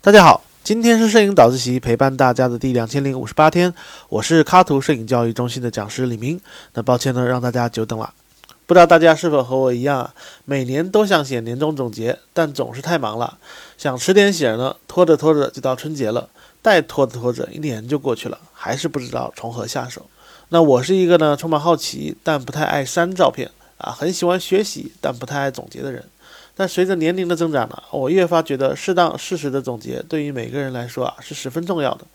大家好，今天是摄影早自习陪伴大家的第两千零五十八天，我是卡图摄影教育中心的讲师李明。那抱歉呢，让大家久等了。不知道大家是否和我一样啊？每年都想写年终总结，但总是太忙了，想迟点写呢，拖着拖着就到春节了，再拖着拖着一年就过去了，还是不知道从何下手。那我是一个呢，充满好奇但不太爱删照片啊，很喜欢学习但不太爱总结的人。但随着年龄的增长呢，我越发觉得适当适时的总结对于每个人来说啊是十分重要的。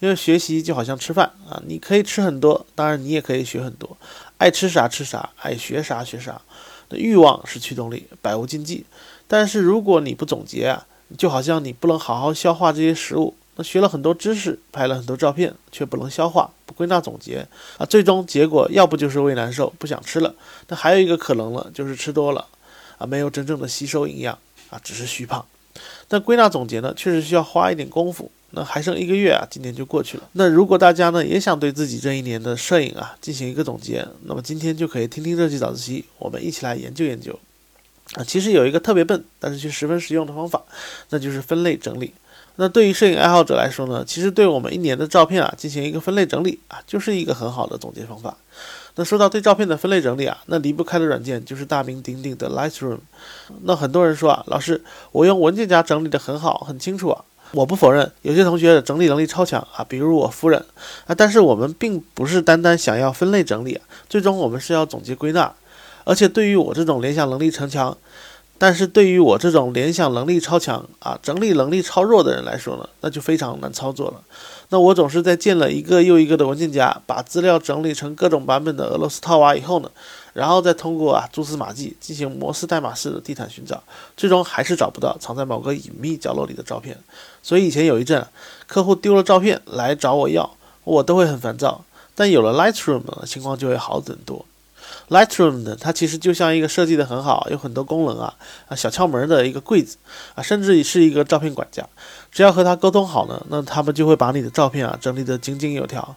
因为学习就好像吃饭啊，你可以吃很多，当然你也可以学很多，爱吃啥吃啥，爱学啥学啥。那欲望是驱动力，百无禁忌。但是如果你不总结啊，就好像你不能好好消化这些食物。那学了很多知识，拍了很多照片，却不能消化，不归纳总结啊，最终结果要不就是胃难受，不想吃了。那还有一个可能了，就是吃多了。啊，没有真正的吸收营养啊，只是虚胖。那归纳总结呢，确实需要花一点功夫。那还剩一个月啊，今年就过去了。那如果大家呢也想对自己这一年的摄影啊进行一个总结，那么今天就可以听听这期早自习，我们一起来研究研究。啊，其实有一个特别笨，但是却十分实用的方法，那就是分类整理。那对于摄影爱好者来说呢，其实对我们一年的照片啊进行一个分类整理啊，就是一个很好的总结方法。那说到对照片的分类整理啊，那离不开的软件就是大名鼎鼎的 Lightroom。那很多人说啊，老师，我用文件夹整理的很好，很清楚啊。我不否认，有些同学的整理能力超强啊，比如我夫人啊。但是我们并不是单单想要分类整理，最终我们是要总结归纳。而且对于我这种联想能力城强。但是对于我这种联想能力超强啊、整理能力超弱的人来说呢，那就非常难操作了。那我总是在建了一个又一个的文件夹，把资料整理成各种版本的俄罗斯套娃以后呢，然后再通过啊蛛丝马迹进行摩斯代码式的地毯寻找，最终还是找不到藏在某个隐秘角落里的照片。所以以前有一阵，客户丢了照片来找我要，我都会很烦躁。但有了 Lightroom 呢，情况就会好很多。Lightroom 呢，它其实就像一个设计的很好、有很多功能啊啊小窍门的一个柜子啊，甚至是一个照片管家。只要和他沟通好呢，那他们就会把你的照片啊整理得井井有条。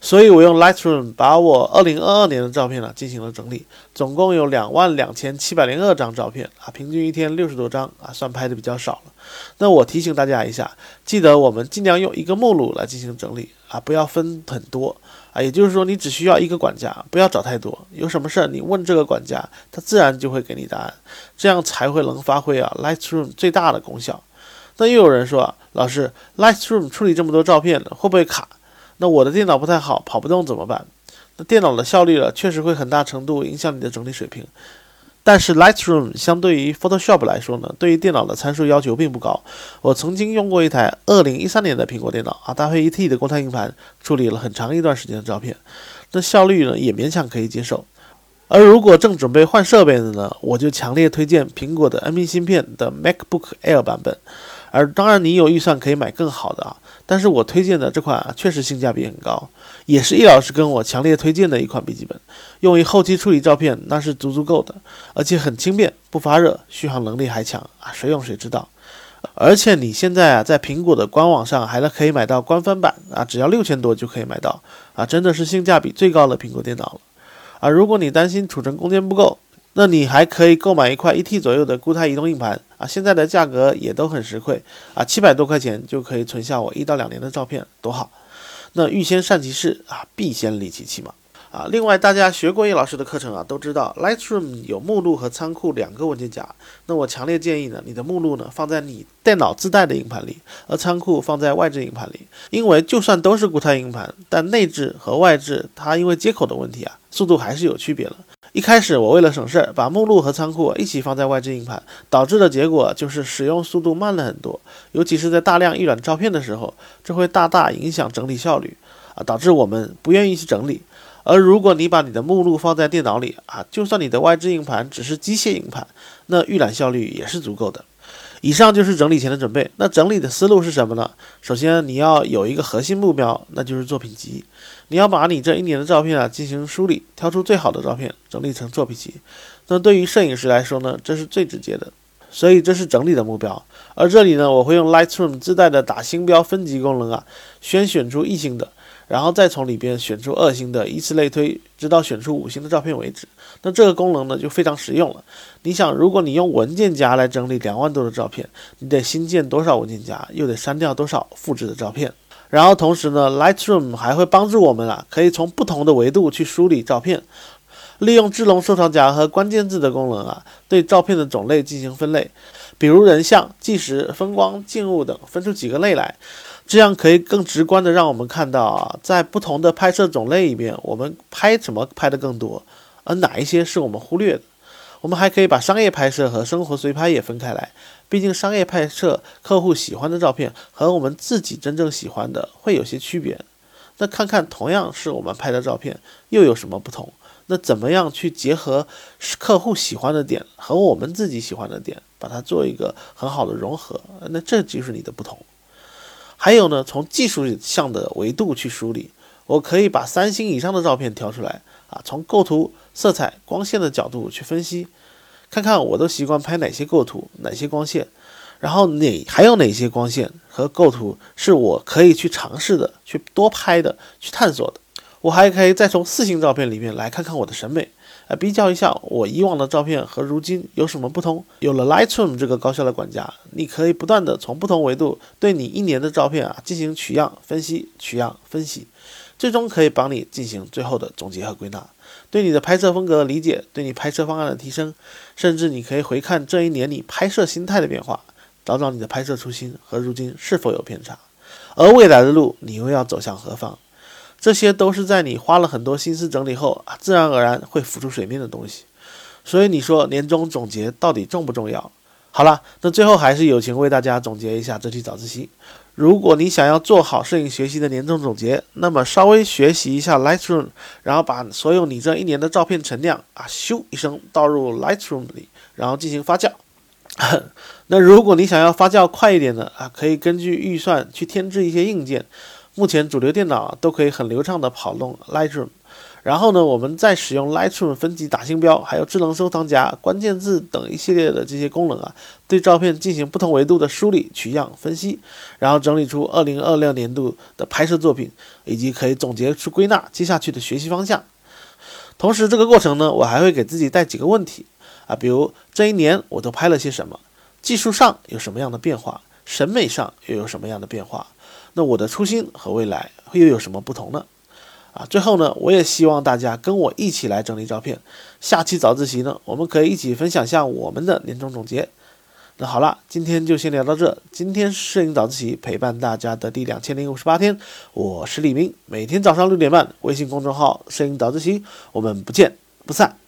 所以我用 Lightroom 把我2022年的照片呢进行了整理，总共有两万两千七百零二张照片啊，平均一天六十多张啊，算拍的比较少了。那我提醒大家一下，记得我们尽量用一个目录来进行整理啊，不要分很多。啊，也就是说，你只需要一个管家，不要找太多。有什么事儿，你问这个管家，他自然就会给你答案，这样才会能发挥啊 Lightroom 最大的功效。那又有人说啊，老师，Lightroom 处理这么多照片会不会卡？那我的电脑不太好，跑不动怎么办？那电脑的效率了，确实会很大程度影响你的整体水平。但是 Lightroom 相对于 Photoshop 来说呢，对于电脑的参数要求并不高。我曾经用过一台2013年的苹果电脑啊，搭配 1T 的固态硬盘，处理了很长一段时间的照片，那效率呢也勉强可以接受。而如果正准备换设备的呢，我就强烈推荐苹果的 M1 芯片的 MacBook Air 版本。而当然，你有预算可以买更好的啊。但是我推荐的这款啊，确实性价比很高，也是易老师跟我强烈推荐的一款笔记本，用于后期处理照片那是足足够的，而且很轻便，不发热，续航能力还强啊，谁用谁知道。而且你现在啊，在苹果的官网上还能可以买到官方版啊，只要六千多就可以买到啊，真的是性价比最高的苹果电脑了。啊，如果你担心储存空间不够，那你还可以购买一块一 T 左右的固态移动硬盘啊，现在的价格也都很实惠啊，七百多块钱就可以存下我一到两年的照片，多好！那欲先善其事啊，必先利其器嘛。啊，另外大家学过叶老师的课程啊，都知道 Lightroom 有目录和仓库两个文件夹。那我强烈建议呢，你的目录呢放在你电脑自带的硬盘里，而仓库放在外置硬盘里。因为就算都是固态硬盘，但内置和外置它因为接口的问题啊，速度还是有区别的。一开始我为了省事儿，把目录和仓库一起放在外置硬盘，导致的结果就是使用速度慢了很多，尤其是在大量预览照片的时候，这会大大影响整理效率啊，导致我们不愿意去整理。而如果你把你的目录放在电脑里啊，就算你的外置硬盘只是机械硬盘，那预览效率也是足够的。以上就是整理前的准备。那整理的思路是什么呢？首先你要有一个核心目标，那就是作品集。你要把你这一年的照片啊进行梳理，挑出最好的照片，整理成作品集。那对于摄影师来说呢，这是最直接的，所以这是整理的目标。而这里呢，我会用 Lightroom 自带的打星标分级功能啊，先选出异性的。然后再从里边选出二星的，以此类推，直到选出五星的照片为止。那这个功能呢就非常实用了。你想，如果你用文件夹来整理两万多的照片，你得新建多少文件夹，又得删掉多少复制的照片？然后同时呢，Lightroom 还会帮助我们啊，可以从不同的维度去梳理照片，利用智能收藏夹和关键字的功能啊，对照片的种类进行分类，比如人像、纪实、风光、静物等，分出几个类来。这样可以更直观的让我们看到啊，在不同的拍摄种类里面，我们拍什么拍的更多，而哪一些是我们忽略的。我们还可以把商业拍摄和生活随拍也分开来，毕竟商业拍摄客户喜欢的照片和我们自己真正喜欢的会有些区别。那看看同样是我们拍的照片又有什么不同？那怎么样去结合客户喜欢的点和我们自己喜欢的点，把它做一个很好的融合？那这就是你的不同。还有呢，从技术项的维度去梳理，我可以把三星以上的照片挑出来啊，从构图、色彩、光线的角度去分析，看看我都习惯拍哪些构图、哪些光线，然后哪还有哪些光线和构图是我可以去尝试的、去多拍的、去探索的。我还可以再从四星照片里面来看看我的审美。来比较一下我以往的照片和如今有什么不同。有了 Lightroom 这个高效的管家，你可以不断的从不同维度对你一年的照片啊进行取样分析、取样分析，最终可以帮你进行最后的总结和归纳，对你的拍摄风格的理解，对你拍摄方案的提升，甚至你可以回看这一年你拍摄心态的变化，找找你的拍摄初心和如今是否有偏差，而未来的路你又要走向何方？这些都是在你花了很多心思整理后啊，自然而然会浮出水面的东西。所以你说年终总结到底重不重要？好了，那最后还是友情为大家总结一下这期早自习。如果你想要做好摄影学习的年终总结，那么稍微学习一下 Lightroom，然后把所有你这一年的照片存量啊，咻一声倒入 Lightroom 里，然后进行发酵。那如果你想要发酵快一点的啊，可以根据预算去添置一些硬件。目前主流电脑都可以很流畅的跑动 Lightroom，然后呢，我们再使用 Lightroom 分级打星标，还有智能收藏夹、关键字等一系列的这些功能啊，对照片进行不同维度的梳理、取样、分析，然后整理出2026年度的拍摄作品，以及可以总结出归纳接下去的学习方向。同时，这个过程呢，我还会给自己带几个问题啊，比如这一年我都拍了些什么，技术上有什么样的变化，审美上又有什么样的变化。那我的初心和未来又有什么不同呢？啊，最后呢，我也希望大家跟我一起来整理照片。下期早自习呢，我们可以一起分享下我们的年终总结。那好了，今天就先聊到这。今天摄影早自习陪伴大家的第两千零五十八天，我是李明，每天早上六点半，微信公众号摄影早自习，我们不见不散。